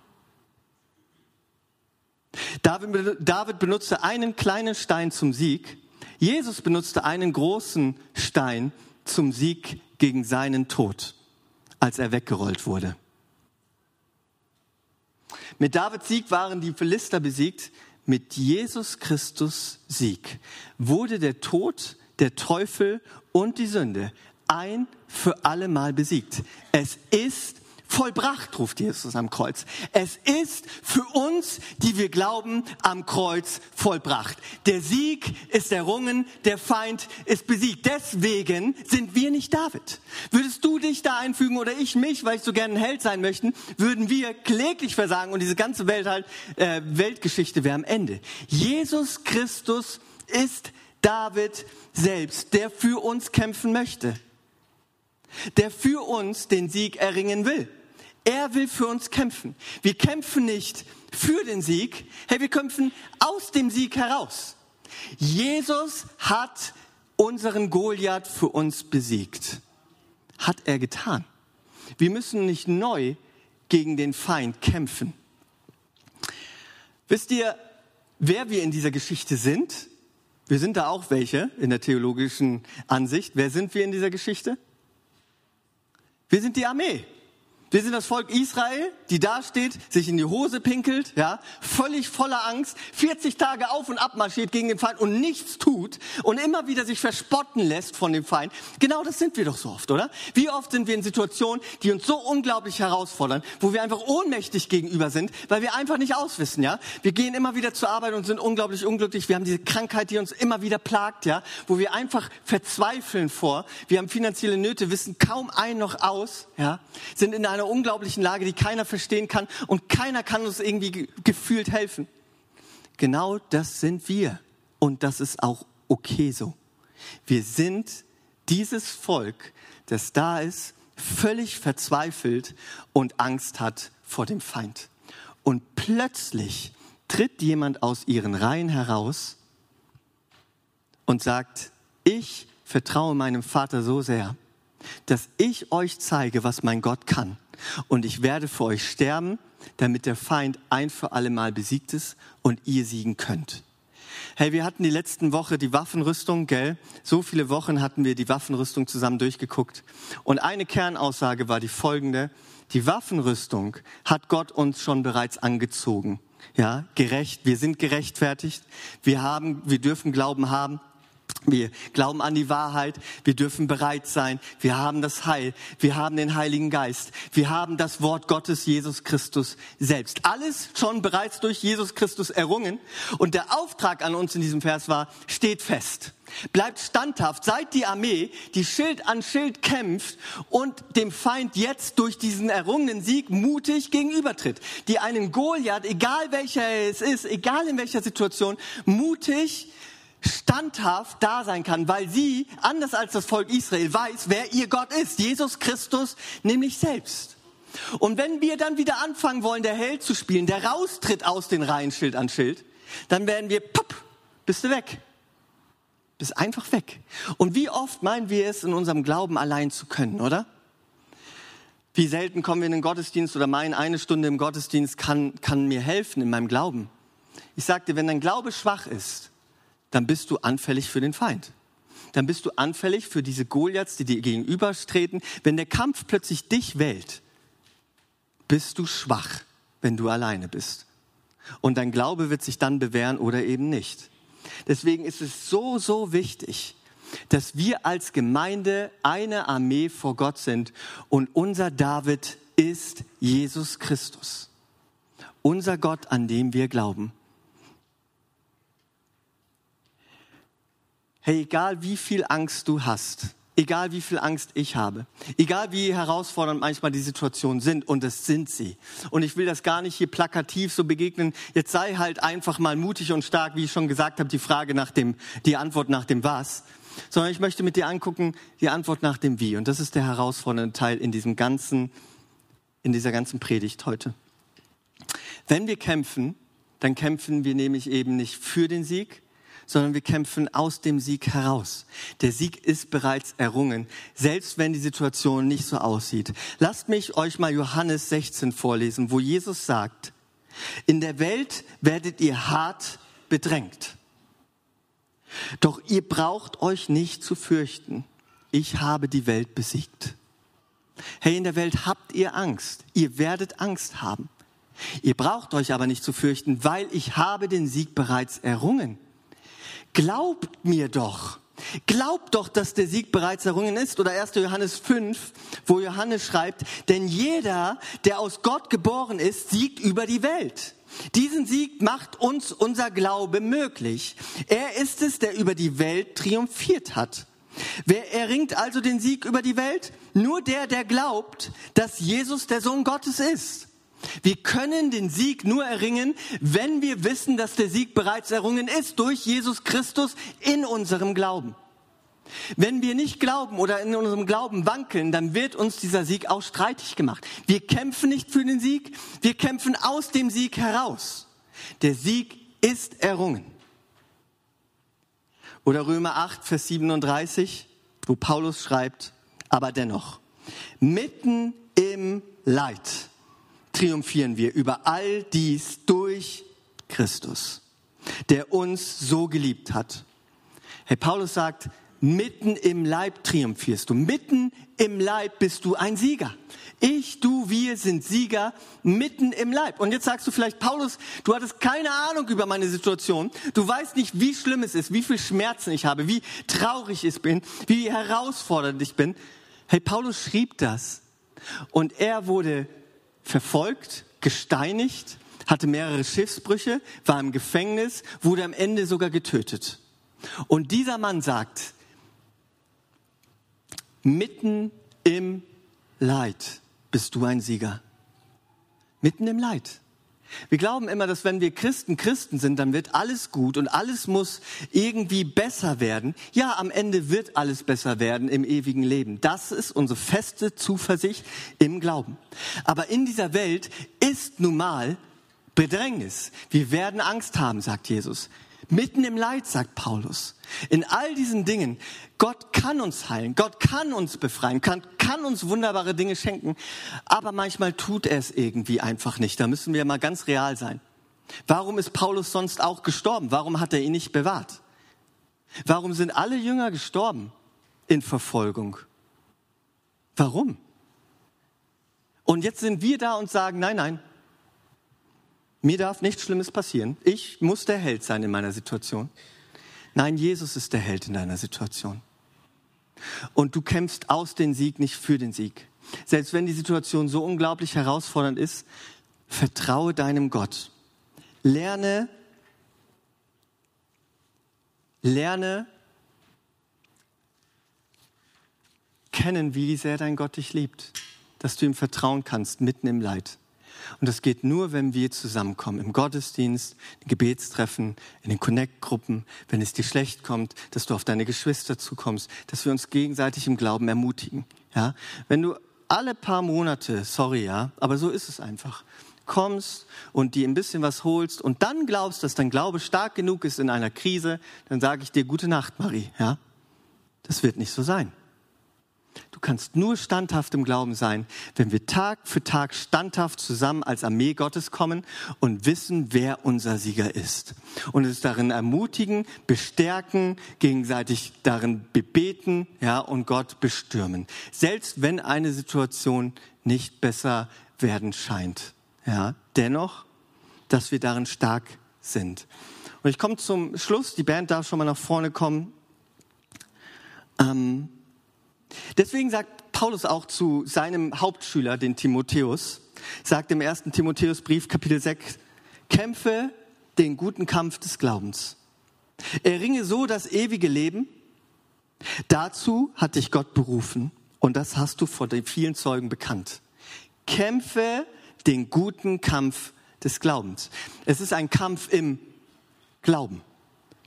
B: David benutzte einen kleinen Stein zum Sieg. Jesus benutzte einen großen Stein zum Sieg gegen seinen Tod, als er weggerollt wurde. Mit Davids Sieg waren die Philister besiegt. Mit Jesus Christus Sieg wurde der Tod, der Teufel und die Sünde ein für alle Mal besiegt. Es ist vollbracht, ruft Jesus am Kreuz. Es ist für uns, die wir glauben, am Kreuz vollbracht. Der Sieg ist errungen, der Feind ist besiegt. Deswegen sind wir nicht David. Würdest du dich da einfügen oder ich mich, weil ich so gerne ein Held sein möchte, würden wir kläglich versagen und diese ganze Welt halt, äh, Weltgeschichte wäre am Ende. Jesus Christus ist David selbst, der für uns kämpfen möchte der für uns den Sieg erringen will. Er will für uns kämpfen. Wir kämpfen nicht für den Sieg, hey, wir kämpfen aus dem Sieg heraus. Jesus hat unseren Goliath für uns besiegt. Hat er getan. Wir müssen nicht neu gegen den Feind kämpfen. Wisst ihr, wer wir in dieser Geschichte sind? Wir sind da auch welche in der theologischen Ansicht. Wer sind wir in dieser Geschichte? Wir sind die Armee. Wir sind das Volk Israel, die da steht, sich in die Hose pinkelt, ja, völlig voller Angst, 40 Tage auf und ab marschiert gegen den Feind und nichts tut und immer wieder sich verspotten lässt von dem Feind. Genau das sind wir doch so oft, oder? Wie oft sind wir in Situationen, die uns so unglaublich herausfordern, wo wir einfach ohnmächtig gegenüber sind, weil wir einfach nicht auswissen, ja? Wir gehen immer wieder zur Arbeit und sind unglaublich unglücklich. Wir haben diese Krankheit, die uns immer wieder plagt, ja? Wo wir einfach verzweifeln vor. Wir haben finanzielle Nöte, wissen kaum ein noch aus, ja? Sind in einer einer unglaublichen Lage, die keiner verstehen kann und keiner kann uns irgendwie gefühlt helfen. Genau das sind wir und das ist auch okay so. Wir sind dieses Volk, das da ist, völlig verzweifelt und Angst hat vor dem Feind. Und plötzlich tritt jemand aus ihren Reihen heraus und sagt, ich vertraue meinem Vater so sehr, dass ich euch zeige, was mein Gott kann. Und ich werde für euch sterben, damit der Feind ein für alle Mal besiegt ist und ihr siegen könnt. Hey, wir hatten die letzten Woche die Waffenrüstung, gell? So viele Wochen hatten wir die Waffenrüstung zusammen durchgeguckt. Und eine Kernaussage war die folgende. Die Waffenrüstung hat Gott uns schon bereits angezogen. Ja, gerecht. Wir sind gerechtfertigt. Wir haben, wir dürfen Glauben haben. Wir glauben an die Wahrheit. Wir dürfen bereit sein. Wir haben das Heil. Wir haben den Heiligen Geist. Wir haben das Wort Gottes, Jesus Christus selbst. Alles schon bereits durch Jesus Christus errungen. Und der Auftrag an uns in diesem Vers war, steht fest. Bleibt standhaft, seid die Armee, die Schild an Schild kämpft und dem Feind jetzt durch diesen errungenen Sieg mutig gegenübertritt. Die einen Goliath, egal welcher es ist, egal in welcher Situation, mutig standhaft da sein kann, weil sie, anders als das Volk Israel, weiß, wer ihr Gott ist. Jesus Christus nämlich selbst. Und wenn wir dann wieder anfangen wollen, der Held zu spielen, der raustritt aus den Reihen Schild an Schild, dann werden wir, pop, bist du weg. Bist einfach weg. Und wie oft meinen wir es in unserem Glauben allein zu können, oder? Wie selten kommen wir in den Gottesdienst oder meinen, eine Stunde im Gottesdienst kann, kann mir helfen in meinem Glauben. Ich sagte, wenn dein Glaube schwach ist, dann bist du anfällig für den Feind. Dann bist du anfällig für diese Goliaths, die dir gegenübertreten. Wenn der Kampf plötzlich dich wählt, bist du schwach, wenn du alleine bist. Und dein Glaube wird sich dann bewähren oder eben nicht. Deswegen ist es so, so wichtig, dass wir als Gemeinde eine Armee vor Gott sind und unser David ist Jesus Christus. Unser Gott, an dem wir glauben. Hey, egal wie viel Angst du hast, egal wie viel Angst ich habe, egal wie herausfordernd manchmal die Situationen sind, und es sind sie. Und ich will das gar nicht hier plakativ so begegnen. Jetzt sei halt einfach mal mutig und stark, wie ich schon gesagt habe, die Frage nach dem, die Antwort nach dem Was. Sondern ich möchte mit dir angucken, die Antwort nach dem Wie. Und das ist der herausfordernde Teil in diesem ganzen, in dieser ganzen Predigt heute. Wenn wir kämpfen, dann kämpfen wir nämlich eben nicht für den Sieg, sondern wir kämpfen aus dem Sieg heraus. Der Sieg ist bereits errungen, selbst wenn die Situation nicht so aussieht. Lasst mich euch mal Johannes 16 vorlesen, wo Jesus sagt, in der Welt werdet ihr hart bedrängt. Doch ihr braucht euch nicht zu fürchten. Ich habe die Welt besiegt. Hey, in der Welt habt ihr Angst. Ihr werdet Angst haben. Ihr braucht euch aber nicht zu fürchten, weil ich habe den Sieg bereits errungen. Glaubt mir doch. Glaubt doch, dass der Sieg bereits errungen ist. Oder 1. Johannes 5, wo Johannes schreibt, denn jeder, der aus Gott geboren ist, siegt über die Welt. Diesen Sieg macht uns unser Glaube möglich. Er ist es, der über die Welt triumphiert hat. Wer erringt also den Sieg über die Welt? Nur der, der glaubt, dass Jesus der Sohn Gottes ist. Wir können den Sieg nur erringen, wenn wir wissen, dass der Sieg bereits errungen ist durch Jesus Christus in unserem Glauben. Wenn wir nicht glauben oder in unserem Glauben wankeln, dann wird uns dieser Sieg auch streitig gemacht. Wir kämpfen nicht für den Sieg, wir kämpfen aus dem Sieg heraus. Der Sieg ist errungen. Oder Römer 8, Vers 37, wo Paulus schreibt, aber dennoch, mitten im Leid triumphieren wir über all dies durch Christus, der uns so geliebt hat. Herr Paulus sagt, mitten im Leib triumphierst du, mitten im Leib bist du ein Sieger. Ich, du, wir sind Sieger mitten im Leib. Und jetzt sagst du vielleicht, Paulus, du hattest keine Ahnung über meine Situation. Du weißt nicht, wie schlimm es ist, wie viel Schmerzen ich habe, wie traurig ich bin, wie herausfordernd ich bin. Hey, Paulus schrieb das. Und er wurde verfolgt, gesteinigt, hatte mehrere Schiffsbrüche, war im Gefängnis, wurde am Ende sogar getötet. Und dieser Mann sagt, mitten im Leid bist du ein Sieger. Mitten im Leid. Wir glauben immer, dass wenn wir Christen Christen sind, dann wird alles gut und alles muss irgendwie besser werden. Ja, am Ende wird alles besser werden im ewigen Leben. Das ist unsere feste Zuversicht im Glauben. Aber in dieser Welt ist nun mal Bedrängnis. Wir werden Angst haben, sagt Jesus. Mitten im Leid, sagt Paulus. In all diesen Dingen, Gott kann uns heilen, Gott kann uns befreien, kann, kann uns wunderbare Dinge schenken, aber manchmal tut er es irgendwie einfach nicht. Da müssen wir mal ganz real sein. Warum ist Paulus sonst auch gestorben? Warum hat er ihn nicht bewahrt? Warum sind alle Jünger gestorben in Verfolgung? Warum? Und jetzt sind wir da und sagen, nein, nein, mir darf nichts Schlimmes passieren. Ich muss der Held sein in meiner Situation. Nein, Jesus ist der Held in deiner Situation. Und du kämpfst aus den Sieg, nicht für den Sieg. Selbst wenn die Situation so unglaublich herausfordernd ist, vertraue deinem Gott. Lerne, lerne kennen, wie sehr dein Gott dich liebt, dass du ihm vertrauen kannst mitten im Leid. Und das geht nur, wenn wir zusammenkommen. Im Gottesdienst, in Gebetstreffen, in den Connect-Gruppen, wenn es dir schlecht kommt, dass du auf deine Geschwister zukommst, dass wir uns gegenseitig im Glauben ermutigen. Ja? Wenn du alle paar Monate, sorry ja, aber so ist es einfach, kommst und dir ein bisschen was holst und dann glaubst, dass dein Glaube stark genug ist in einer Krise, dann sage ich dir gute Nacht, Marie, ja? Das wird nicht so sein. Du kannst nur standhaft im Glauben sein, wenn wir Tag für Tag standhaft zusammen als Armee Gottes kommen und wissen, wer unser Sieger ist. Und es darin ermutigen, bestärken, gegenseitig darin bebeten, ja, und Gott bestürmen. Selbst wenn eine Situation nicht besser werden scheint. Ja, dennoch, dass wir darin stark sind. Und ich komme zum Schluss. Die Band darf schon mal nach vorne kommen. Ähm, deswegen sagt Paulus auch zu seinem Hauptschüler, den Timotheus, sagt im ersten Timotheusbrief, Kapitel 6, kämpfe den guten Kampf des Glaubens. Erringe so das ewige Leben. Dazu hat dich Gott berufen und das hast du vor den vielen Zeugen bekannt. Kämpfe den guten Kampf des Glaubens. Es ist ein Kampf im Glauben.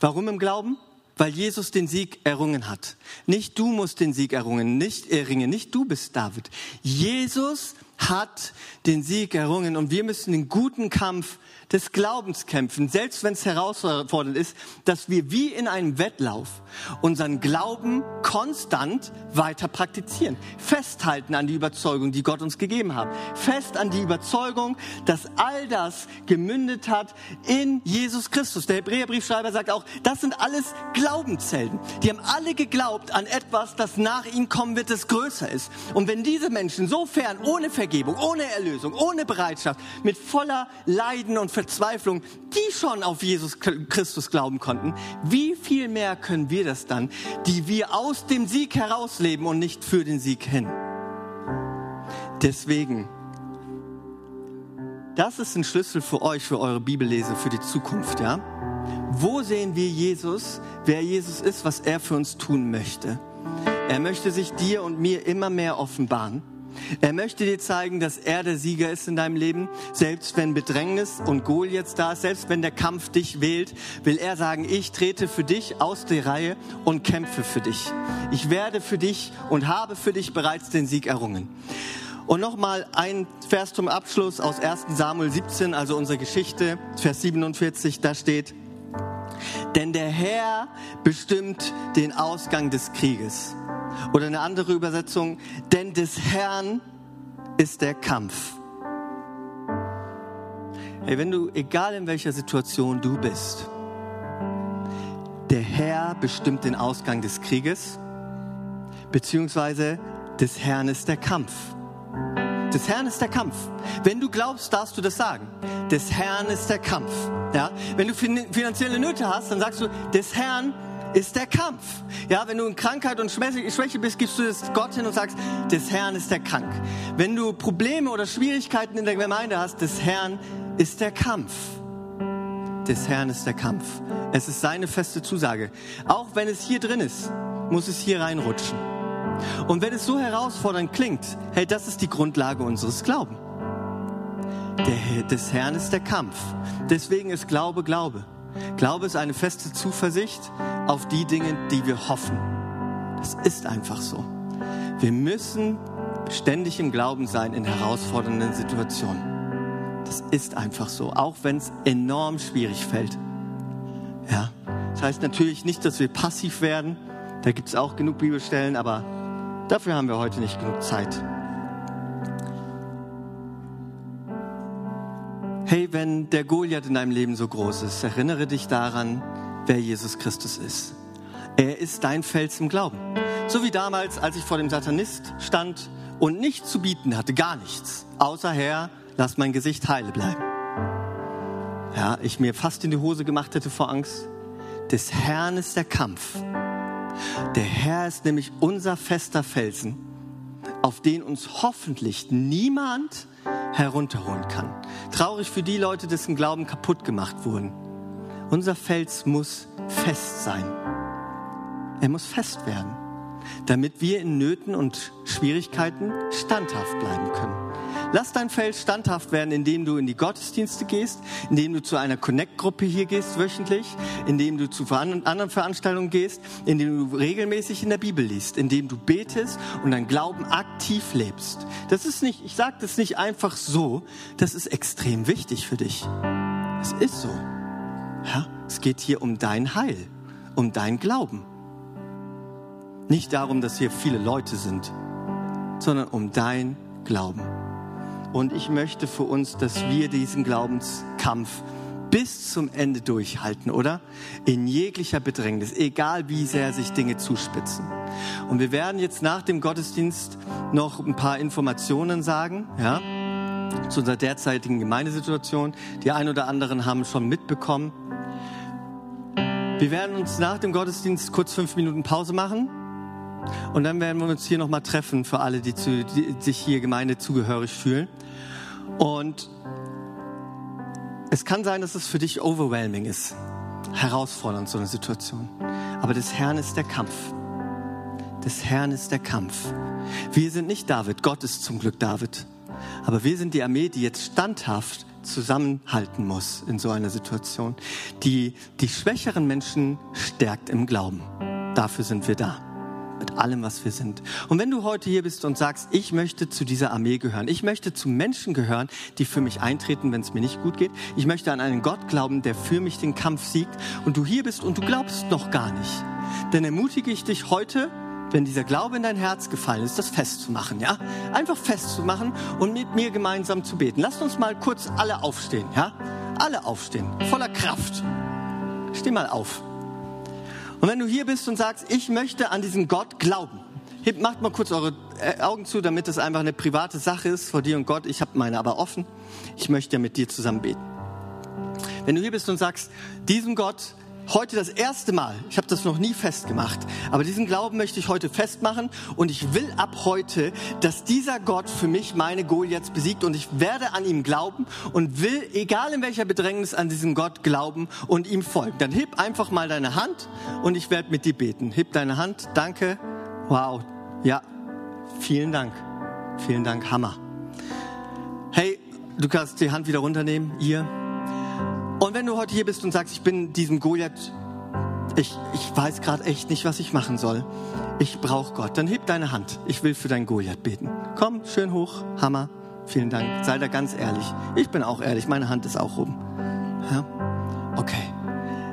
B: Warum im Glauben? Weil Jesus den Sieg errungen hat. Nicht du musst den Sieg errungen, nicht erringen, nicht du bist David. Jesus hat den Sieg errungen und wir müssen den guten Kampf des Glaubens kämpfen, selbst wenn es herausfordernd ist, dass wir wie in einem Wettlauf unseren Glauben konstant weiter praktizieren. Festhalten an die Überzeugung, die Gott uns gegeben hat. Fest an die Überzeugung, dass all das gemündet hat in Jesus Christus. Der Hebräerbriefschreiber sagt auch, das sind alles Glaubenshelden. Die haben alle geglaubt an etwas, das nach ihnen kommen wird, das größer ist. Und wenn diese Menschen so fern, ohne Vergebung, ohne Erlösung, ohne Bereitschaft, mit voller Leiden und Verzweiflung, die schon auf Jesus Christus glauben konnten, wie viel mehr können wir das dann, die wir aus dem Sieg herausleben und nicht für den Sieg hin? Deswegen, das ist ein Schlüssel für euch, für eure Bibellese, für die Zukunft, ja? Wo sehen wir Jesus, wer Jesus ist, was er für uns tun möchte? Er möchte sich dir und mir immer mehr offenbaren. Er möchte dir zeigen, dass er der Sieger ist in deinem Leben. Selbst wenn Bedrängnis und Goliath da ist, selbst wenn der Kampf dich wählt, will er sagen, ich trete für dich aus der Reihe und kämpfe für dich. Ich werde für dich und habe für dich bereits den Sieg errungen. Und nochmal ein Vers zum Abschluss aus 1 Samuel 17, also unsere Geschichte, Vers 47, da steht, denn der Herr bestimmt den Ausgang des Krieges. Oder eine andere Übersetzung, denn des Herrn ist der Kampf. Hey, wenn du, egal in welcher Situation du bist, der Herr bestimmt den Ausgang des Krieges, beziehungsweise des Herrn ist der Kampf. Des Herrn ist der Kampf. Wenn du glaubst, darfst du das sagen. Des Herrn ist der Kampf. Ja? Wenn du finanzielle Nöte hast, dann sagst du, des Herrn ist der Kampf. Ja, wenn du in Krankheit und Schwäche bist, gibst du das Gott hin und sagst, des Herrn ist der krank. Wenn du Probleme oder Schwierigkeiten in der Gemeinde hast, des Herrn ist der Kampf. Des Herrn ist der Kampf. Es ist seine feste Zusage. Auch wenn es hier drin ist, muss es hier reinrutschen. Und wenn es so herausfordernd klingt, hey, das ist die Grundlage unseres Glaubens. Der, des Herrn ist der Kampf. Deswegen ist Glaube Glaube. Glaube ist eine feste Zuversicht auf die Dinge, die wir hoffen. Das ist einfach so. Wir müssen ständig im Glauben sein in herausfordernden Situationen. Das ist einfach so, auch wenn es enorm schwierig fällt. Ja, das heißt natürlich nicht, dass wir passiv werden. Da gibt es auch genug Bibelstellen, aber dafür haben wir heute nicht genug Zeit. Hey, wenn der Goliath in deinem Leben so groß ist, erinnere dich daran, wer Jesus Christus ist. Er ist dein Fels im Glauben. So wie damals, als ich vor dem Satanist stand und nichts zu bieten hatte, gar nichts, außer Herr, lass mein Gesicht heile bleiben. Ja, ich mir fast in die Hose gemacht hätte vor Angst. Des Herrn ist der Kampf. Der Herr ist nämlich unser fester Felsen, auf den uns hoffentlich niemand herunterholen kann. Traurig für die Leute, dessen Glauben kaputt gemacht wurden. Unser Fels muss fest sein. Er muss fest werden, damit wir in Nöten und Schwierigkeiten standhaft bleiben können. Lass dein Feld standhaft werden, indem du in die Gottesdienste gehst, indem du zu einer Connect-Gruppe hier gehst wöchentlich, indem du zu anderen Veranstaltungen gehst, indem du regelmäßig in der Bibel liest, indem du betest und dein Glauben aktiv lebst. Das ist nicht, ich sage das nicht einfach so, das ist extrem wichtig für dich. Es ist so. Ja, es geht hier um dein Heil, um dein Glauben. Nicht darum, dass hier viele Leute sind, sondern um dein Glauben. Und ich möchte für uns, dass wir diesen Glaubenskampf bis zum Ende durchhalten, oder? In jeglicher Bedrängnis, egal wie sehr sich Dinge zuspitzen. Und wir werden jetzt nach dem Gottesdienst noch ein paar Informationen sagen, ja, zu unserer derzeitigen Gemeindesituation. Die ein oder anderen haben schon mitbekommen. Wir werden uns nach dem Gottesdienst kurz fünf Minuten Pause machen und dann werden wir uns hier nochmal treffen für alle, die, zu, die sich hier Gemeinde zugehörig fühlen. Und es kann sein, dass es für dich overwhelming ist, herausfordernd so eine Situation. Aber des Herrn ist der Kampf. Des Herrn ist der Kampf. Wir sind nicht David, Gott ist zum Glück David. Aber wir sind die Armee, die jetzt standhaft zusammenhalten muss in so einer Situation, die die schwächeren Menschen stärkt im Glauben. Dafür sind wir da mit allem, was wir sind. Und wenn du heute hier bist und sagst, ich möchte zu dieser Armee gehören, ich möchte zu Menschen gehören, die für mich eintreten, wenn es mir nicht gut geht, ich möchte an einen Gott glauben, der für mich den Kampf siegt und du hier bist und du glaubst noch gar nicht, dann ermutige ich dich heute, wenn dieser Glaube in dein Herz gefallen ist, das festzumachen, ja? Einfach festzumachen und mit mir gemeinsam zu beten. Lasst uns mal kurz alle aufstehen, ja? Alle aufstehen, voller Kraft. Steh mal auf. Und wenn du hier bist und sagst, ich möchte an diesen Gott glauben, hebt, macht mal kurz eure äh, Augen zu, damit das einfach eine private Sache ist vor dir und Gott. Ich habe meine aber offen. Ich möchte ja mit dir zusammen beten. Wenn du hier bist und sagst, diesem Gott heute das erste Mal, ich habe das noch nie festgemacht, aber diesen Glauben möchte ich heute festmachen und ich will ab heute, dass dieser Gott für mich meine Goliaths besiegt und ich werde an ihm glauben und will, egal in welcher Bedrängnis, an diesen Gott glauben und ihm folgen. Dann heb einfach mal deine Hand und ich werde mit dir beten. Heb deine Hand, danke, wow, ja, vielen Dank, vielen Dank, Hammer. Hey, du kannst die Hand wieder runternehmen, ihr. Und wenn du heute hier bist und sagst, ich bin diesem Goliath, ich, ich weiß gerade echt nicht, was ich machen soll. Ich brauche Gott. Dann heb deine Hand. Ich will für dein Goliath beten. Komm, schön hoch. Hammer. Vielen Dank. Sei da ganz ehrlich. Ich bin auch ehrlich. Meine Hand ist auch oben. Ja? Okay.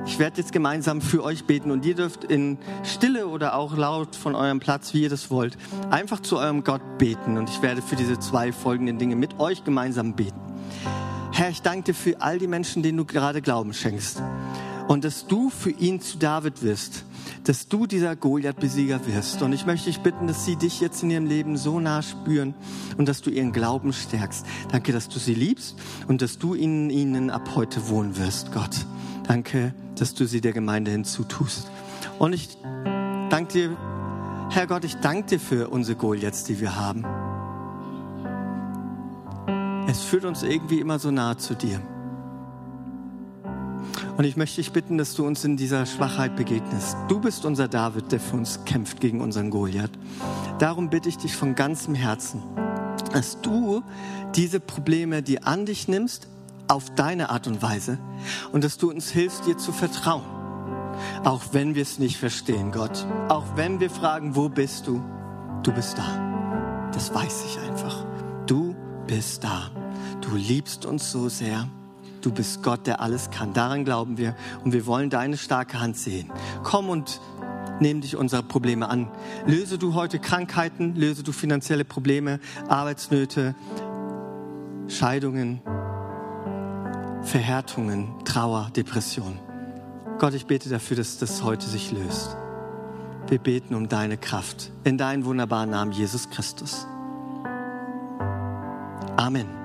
B: Ich werde jetzt gemeinsam für euch beten und ihr dürft in Stille oder auch laut von eurem Platz, wie ihr das wollt, einfach zu eurem Gott beten. Und ich werde für diese zwei folgenden Dinge mit euch gemeinsam beten. Herr, ich danke dir für all die Menschen, denen du gerade Glauben schenkst. Und dass du für ihn zu David wirst, dass du dieser Goliath-Besieger wirst. Und ich möchte dich bitten, dass sie dich jetzt in ihrem Leben so nah spüren und dass du ihren Glauben stärkst. Danke, dass du sie liebst und dass du in ihnen ab heute wohnen wirst, Gott. Danke, dass du sie der Gemeinde hinzutust. Und ich danke dir, Herr Gott, ich danke dir für unsere Goliaths, die wir haben. Es führt uns irgendwie immer so nahe zu dir. Und ich möchte dich bitten, dass du uns in dieser Schwachheit begegnest. Du bist unser David, der für uns kämpft gegen unseren Goliath. Darum bitte ich dich von ganzem Herzen, dass du diese Probleme, die an dich nimmst, auf deine Art und Weise und dass du uns hilfst, dir zu vertrauen. Auch wenn wir es nicht verstehen, Gott. Auch wenn wir fragen, wo bist du? Du bist da. Das weiß ich einfach. Du bist da. Du liebst uns so sehr. Du bist Gott, der alles kann. Daran glauben wir und wir wollen deine starke Hand sehen. Komm und nimm dich unserer Probleme an. Löse du heute Krankheiten, löse du finanzielle Probleme, Arbeitsnöte, Scheidungen, Verhärtungen, Trauer, Depression. Gott, ich bete dafür, dass das heute sich löst. Wir beten um deine Kraft in deinen wunderbaren Namen, Jesus Christus. Amen.